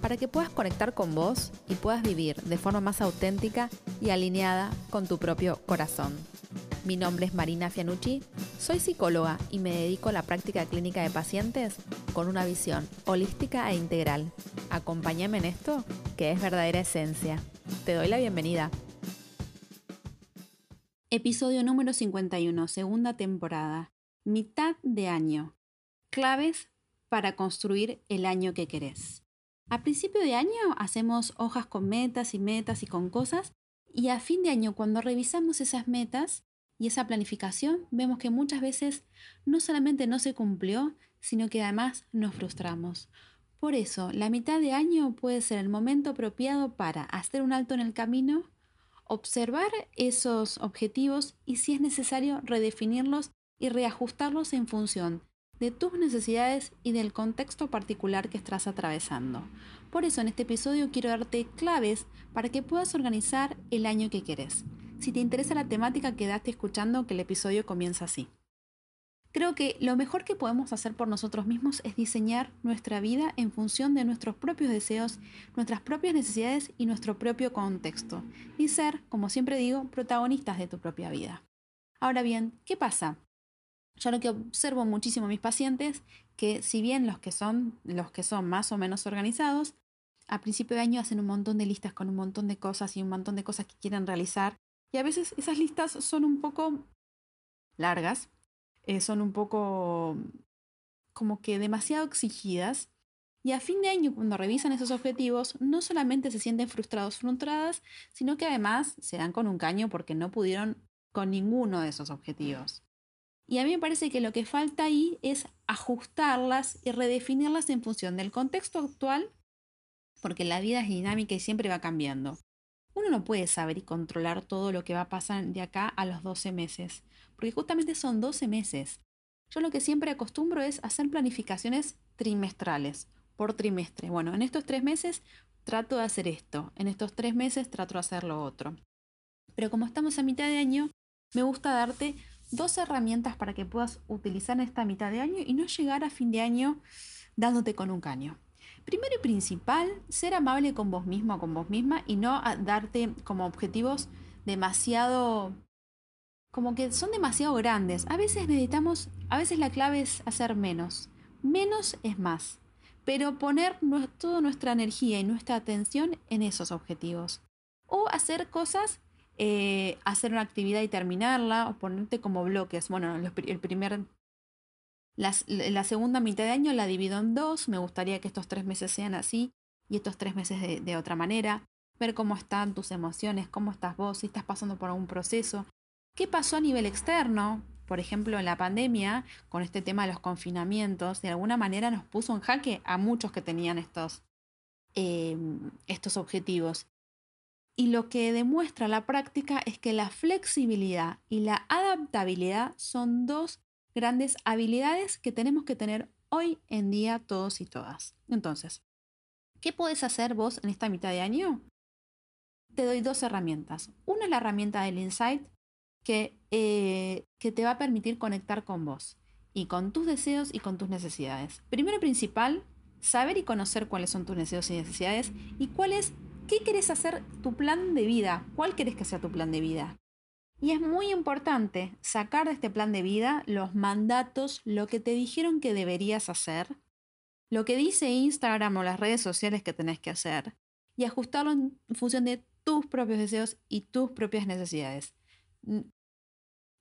para que puedas conectar con vos y puedas vivir de forma más auténtica y alineada con tu propio corazón. Mi nombre es Marina Fianucci, soy psicóloga y me dedico a la práctica clínica de pacientes con una visión holística e integral. Acompáñame en esto, que es verdadera esencia. Te doy la bienvenida. Episodio número 51, segunda temporada. Mitad de año. Claves para construir el año que querés. A principio de año hacemos hojas con metas y metas y con cosas y a fin de año cuando revisamos esas metas y esa planificación vemos que muchas veces no solamente no se cumplió, sino que además nos frustramos. Por eso, la mitad de año puede ser el momento apropiado para hacer un alto en el camino, observar esos objetivos y si es necesario redefinirlos y reajustarlos en función de tus necesidades y del contexto particular que estás atravesando. Por eso en este episodio quiero darte claves para que puedas organizar el año que quieres. Si te interesa la temática, quedaste escuchando que el episodio comienza así. Creo que lo mejor que podemos hacer por nosotros mismos es diseñar nuestra vida en función de nuestros propios deseos, nuestras propias necesidades y nuestro propio contexto, y ser, como siempre digo, protagonistas de tu propia vida. Ahora bien, ¿qué pasa? Yo lo que observo muchísimo en mis pacientes, que si bien los que son, los que son más o menos organizados, a principio de año hacen un montón de listas con un montón de cosas y un montón de cosas que quieren realizar, y a veces esas listas son un poco largas, eh, son un poco como que demasiado exigidas. Y a fin de año, cuando revisan esos objetivos, no solamente se sienten frustrados, frustradas, sino que además se dan con un caño porque no pudieron con ninguno de esos objetivos. Y a mí me parece que lo que falta ahí es ajustarlas y redefinirlas en función del contexto actual, porque la vida es dinámica y siempre va cambiando. Uno no puede saber y controlar todo lo que va a pasar de acá a los 12 meses porque justamente son 12 meses. Yo lo que siempre acostumbro es hacer planificaciones trimestrales, por trimestre. Bueno, en estos tres meses trato de hacer esto, en estos tres meses trato de hacer lo otro. Pero como estamos a mitad de año, me gusta darte dos herramientas para que puedas utilizar en esta mitad de año y no llegar a fin de año dándote con un caño. Primero y principal, ser amable con vos mismo con vos misma y no darte como objetivos demasiado como que son demasiado grandes. A veces necesitamos, a veces la clave es hacer menos. Menos es más. Pero poner toda nuestra energía y nuestra atención en esos objetivos. O hacer cosas, eh, hacer una actividad y terminarla, o ponerte como bloques. Bueno, el primer, la, segunda mitad de año la divido en dos. Me gustaría que estos tres meses sean así y estos tres meses de, otra manera. Ver cómo están tus emociones, cómo estás vos, si estás pasando por algún proceso, ¿Qué pasó a nivel externo? Por ejemplo, en la pandemia, con este tema de los confinamientos, de alguna manera nos puso en jaque a muchos que tenían estos, em, estos objetivos. Y lo que demuestra la práctica es que la flexibilidad y la adaptabilidad son dos grandes habilidades que tenemos que tener hoy en día todos y todas. Entonces, ¿qué puedes hacer vos en esta mitad de año? Te doy dos herramientas. Una es la herramienta del Insight, que, eh, que te va a permitir conectar con vos y con tus deseos y con tus necesidades. Primero y principal, saber y conocer cuáles son tus deseos y necesidades y cuál es, qué querés hacer tu plan de vida, cuál querés que sea tu plan de vida. Y es muy importante sacar de este plan de vida los mandatos, lo que te dijeron que deberías hacer, lo que dice Instagram o las redes sociales que tenés que hacer, y ajustarlo en función de tus propios deseos y tus propias necesidades.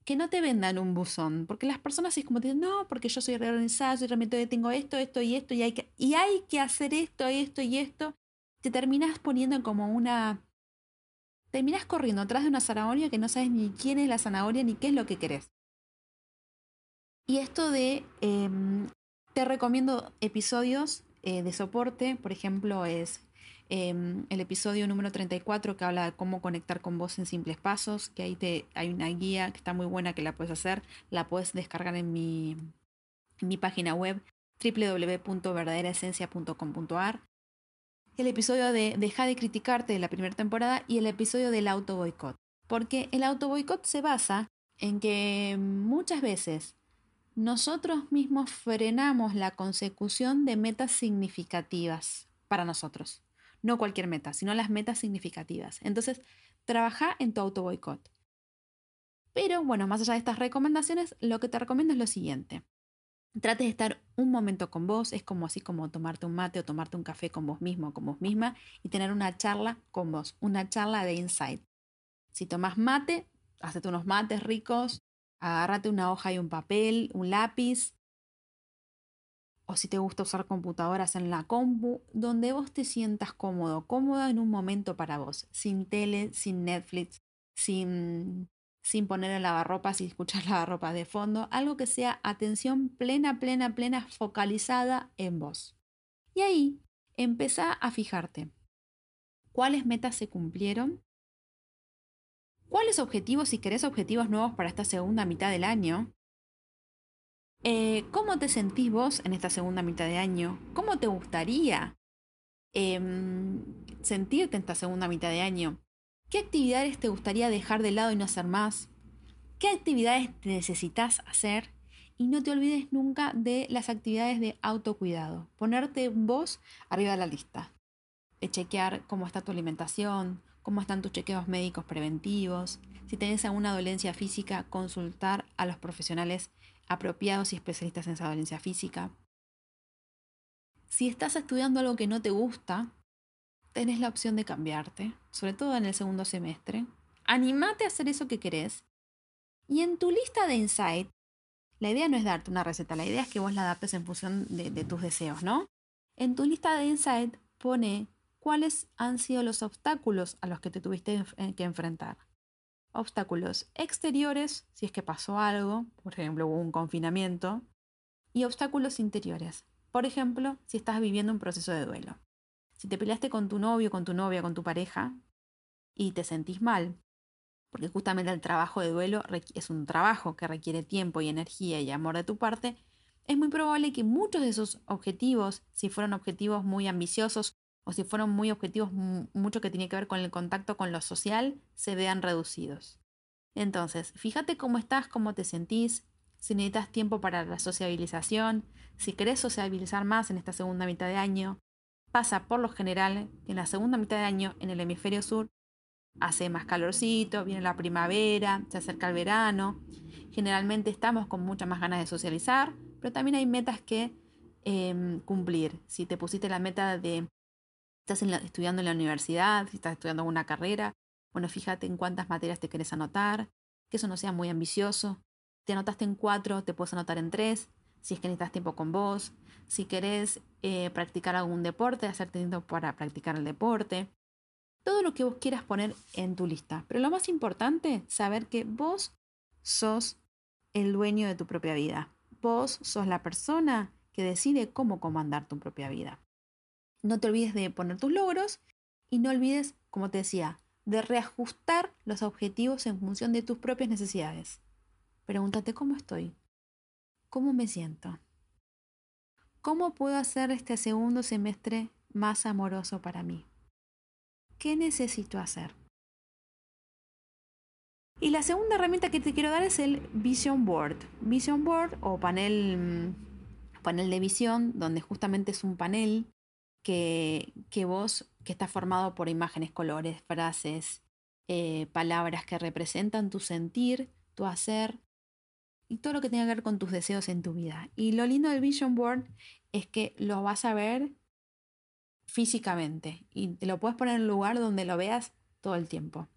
Que no te vendan un buzón, porque las personas es como dicen, no, porque yo soy reorganizada, soy realmente tengo esto, esto y esto, y hay que, y hay que hacer esto, esto y esto, te terminas poniendo como una... Terminas corriendo atrás de una zanahoria que no sabes ni quién es la zanahoria ni qué es lo que querés. Y esto de... Em, te recomiendo episodios eh, de soporte, por ejemplo, es em, el episodio número 34 que habla de cómo conectar con vos en simples pasos, que ahí te, hay una guía que está muy buena que la puedes hacer, la puedes descargar en mi, mi página web www.verdaderaesencia.com.ar. El episodio de Deja de criticarte de la primera temporada y el episodio del auto boicot. Porque el auto boicot se basa en que muchas veces nosotros mismos frenamos la consecución de metas significativas para nosotros. No cualquier meta, sino las metas significativas. Entonces, trabaja en tu auto boicot. Pero bueno, más allá de estas recomendaciones, lo que te recomiendo es lo siguiente. Trate de estar un momento con vos, es como así como tomarte un mate o tomarte un café con vos mismo o con vos misma y tener una charla con vos, una charla de insight. Si tomas mate, hacete unos mates ricos, agárrate una hoja y un papel, un lápiz, o si te gusta usar computadoras en la compu, donde vos te sientas cómodo, cómoda en un momento para vos, sin tele, sin Netflix, sin sin poner el lavarropas y escuchar lavarropas de fondo, algo que sea atención plena, plena, plena, focalizada en vos. Y ahí empezá a fijarte. Cuáles metas se cumplieron, cuáles objetivos, si querés objetivos nuevos para esta segunda mitad del año, eh, cómo te sentís vos en esta segunda mitad de año, cómo te gustaría em, sentirte en esta segunda mitad de año, ¿Qué actividades te gustaría dejar de lado y no hacer más? ¿Qué actividades necesitas hacer? Y no te olvides nunca de las actividades de autocuidado. Ponerte vos arriba de la lista. Chequear cómo está tu alimentación, cómo están tus chequeos médicos preventivos. Si tenés alguna dolencia física, consultar a los profesionales apropiados y especialistas en esa dolencia física. Si estás estudiando algo que no te gusta, tenés la opción de cambiarte, sobre todo en el segundo semestre. Animate a hacer eso que querés. Y en tu lista de insight, la idea no es darte una receta, la idea es que vos la adaptes en función de, de tus deseos, ¿no? En tu lista de insight pone cuáles han sido los obstáculos a los que te tuviste eh, que enfrentar. Obstáculos exteriores, si es que pasó algo, por ejemplo, hubo un confinamiento, y obstáculos interiores, por ejemplo, si estás viviendo un proceso de duelo. Si te peleaste con tu novio, con tu novia, con tu pareja y te sentís mal, porque justamente el trabajo de duelo es un trabajo que requiere tiempo y energía y amor de tu parte, es muy probable que muchos de esos objetivos, si fueron objetivos muy ambiciosos o si fueron muy objetivos mucho que tiene que ver con el contacto con lo social, se vean reducidos. Entonces, fíjate cómo estás, cómo te sentís, si necesitas tiempo para la sociabilización, si querés sociabilizar más en esta segunda mitad de año, pasa por lo general en la segunda mitad de año en el hemisferio sur hace más calorcito, viene la primavera, se acerca el verano. Generalmente estamos con muchas más ganas de socializar, pero también hay metas que em, cumplir. Si te pusiste la meta de estás estudiando en la universidad, si estás estudiando una carrera, bueno, fíjate en cuántas materias te querés anotar, que eso no sea muy ambicioso. Te anotaste en cuatro, te puedes anotar en tres, si es que necesitas tiempo con vos, si querés eh, practicar algún deporte, hacerte tiempo para practicar el deporte, todo lo que vos quieras poner en tu lista. Pero lo más importante, saber que vos sos el dueño de tu propia vida. Vos sos la persona que decide cómo comandar tu propia vida. No te olvides de poner tus logros y no olvides, como te decía, de reajustar los objetivos en función de tus propias necesidades. Pregúntate cómo estoy, ¿Cómo me siento? ¿Cómo puedo hacer este segundo semestre más amoroso para mí? ¿Qué necesito hacer? Y la segunda herramienta que te quiero dar es el Vision Board. Vision Board o panel, mm, panel de visión, donde justamente es un panel que, que vos, que está formado por imágenes, colores, frases, eh, palabras que representan tu sentir, tu hacer, y todo lo que tenga que ver con tus deseos en tu vida. Y lo lindo del Vision Board es que lo vas a ver físicamente y te lo puedes poner en un lugar donde lo veas todo el tiempo.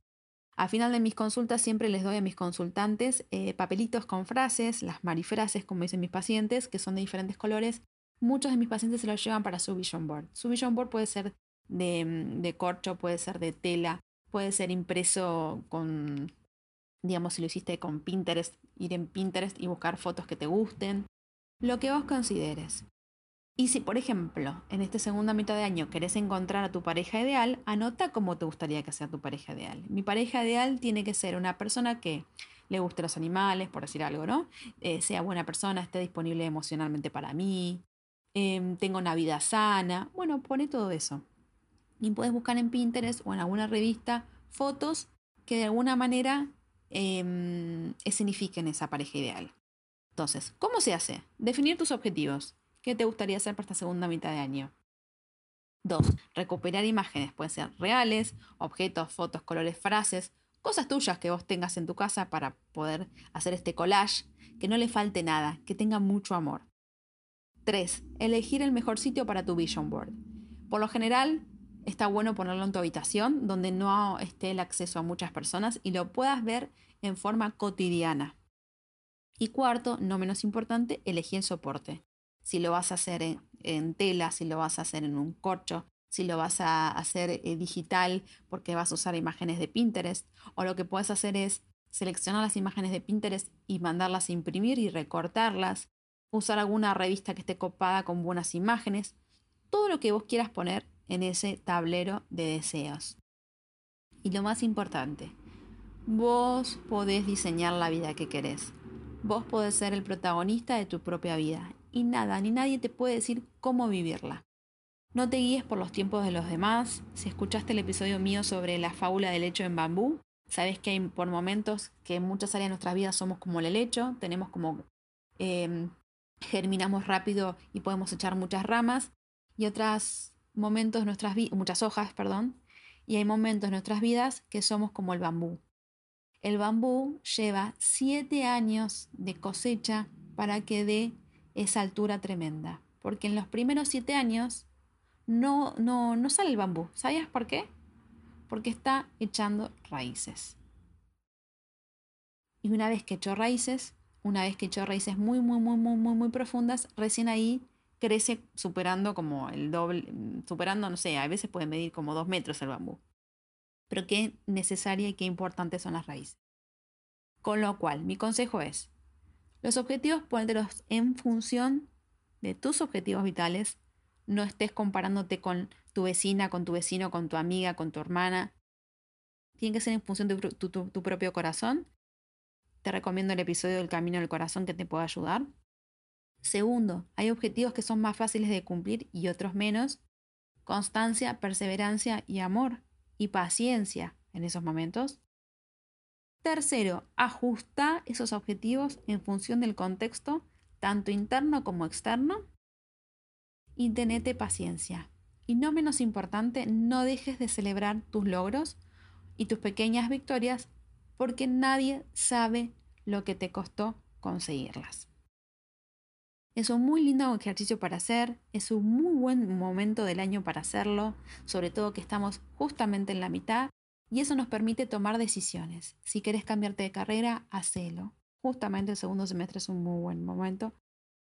Al final de mis consultas siempre les doy a mis consultantes eh, papelitos con frases, las marifrases, como dicen mis pacientes, que son de diferentes colores. Muchos de mis pacientes se los llevan para su vision board. Su vision board puede ser de, de corcho, puede ser de tela, puede ser impreso con digamos, si lo hiciste con Pinterest, ir en Pinterest y buscar fotos que te gusten, lo que vos consideres. Y si, por ejemplo, en esta segunda mitad de año querés encontrar a tu pareja ideal, anota cómo te gustaría que sea tu pareja ideal. Mi pareja ideal tiene que ser una persona que le guste los animales, por decir algo, ¿no? Eh, sea buena persona, esté disponible emocionalmente para mí, eh, tenga una vida sana. Bueno, pone todo eso. Y puedes buscar en Pinterest o en alguna revista fotos que de alguna manera eh, escenifiquen esa pareja ideal. Entonces, ¿cómo se hace? Definir tus objetivos. ¿Qué te gustaría hacer para esta segunda mitad de año? Dos, recuperar imágenes. Pueden ser reales, objetos, fotos, colores, frases, cosas tuyas que vos tengas en tu casa para poder hacer este collage, que no le falte nada, que tenga mucho amor. 3. Elegir el mejor sitio para tu vision board. Por lo general, está bueno ponerlo en tu habitación donde no esté el acceso a muchas personas y lo puedas ver en forma cotidiana. Y cuarto, no menos importante, elegir el soporte si lo vas a hacer en, tela, si lo vas a hacer en un corcho, si lo vas a hacer eh, digital porque vas a usar imágenes de Pinterest, o lo que puedes hacer es seleccionar las imágenes de Pinterest y mandarlas a imprimir y recortarlas, usar alguna revista que esté copada con buenas imágenes, todo lo que vos quieras poner en ese tablero de deseos. Y lo más importante, vos podés diseñar la vida que querés. Vos podés ser el protagonista de tu propia vida y nada ni nadie te puede decir cómo vivirla. No te guíes por los tiempos de los demás. Si escuchaste el episodio mío sobre la fábula del hecho en bambú, sabes que hay por momentos que en muchas áreas de nuestras vidas somos como el helecho, tenemos como em, germinamos rápido y podemos echar muchas ramas y otros momentos nuestras muchas hojas, perdón, y hay momentos en nuestras vidas que somos como el bambú. El bambú lleva siete años de cosecha para que dé esa altura tremenda. Porque en los primeros siete años no, no, no sale el bambú. ¿Sabías por qué? Porque está echando raíces. Y una vez que echó raíces, una vez que echó raíces muy, muy, muy, muy, muy, muy profundas, recién ahí crece superando como el doble, superando, no sé, a veces puede medir como dos metros el bambú. Pero qué necesaria y qué importante son las raíces. Con lo cual, mi consejo es, los objetivos póntelos en función de tus objetivos vitales. No estés comparándote con tu vecina, con tu vecino, con tu amiga, con tu hermana. Tiene que ser en función de tu, tu propio corazón. Te recomiendo el episodio del Camino del Corazón que te pueda ayudar. Segundo, hay objetivos que son más fáciles de cumplir y otros menos. Constancia, perseverancia y amor y paciencia en esos momentos. Tercero, ajusta esos objetivos en función del contexto, tanto interno como externo. Y tenete paciencia. Y no menos importante, no dejes de celebrar tus logros y tus pequeñas victorias porque nadie sabe lo que te costó conseguirlas. Es un muy lindo ejercicio para hacer, es un muy buen momento del año para hacerlo, sobre todo que estamos justamente en la mitad y eso nos permite tomar decisiones. Si querés cambiarte de carrera, hacelo. Justamente el segundo semestre es un muy buen momento.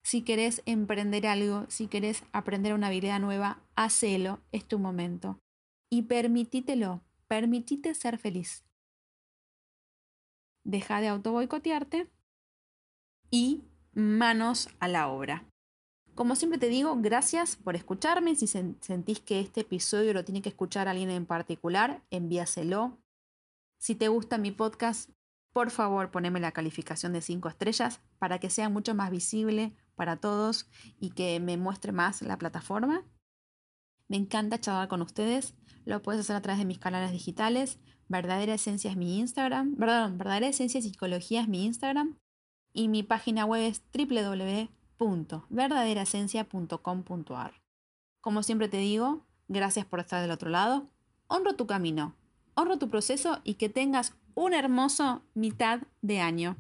Si querés emprender algo, si querés aprender una habilidad nueva, hacelo, es tu momento. Y permitítelo, permitite ser feliz. Deja de auto boicotearte y manos a la obra. Como siempre te digo, gracias por escucharme. Si sentís que este episodio lo tiene que escuchar alguien en particular, envíaselo. Si te gusta mi podcast, por favor poneme la calificación de 5 estrellas para que sea mucho más visible para todos y que me muestre más la plataforma. Me encanta charlar con ustedes. Lo puedes hacer a través de mis canales digitales. Verdadera Esencia es mi Instagram. Perdón, Verdadera Esencia Psicología es mi Instagram. Y mi página web es www verdaderaesencia.com.ar. Como siempre te digo, gracias por estar del otro lado. Honro tu camino, honro tu proceso y que tengas un hermoso mitad de año.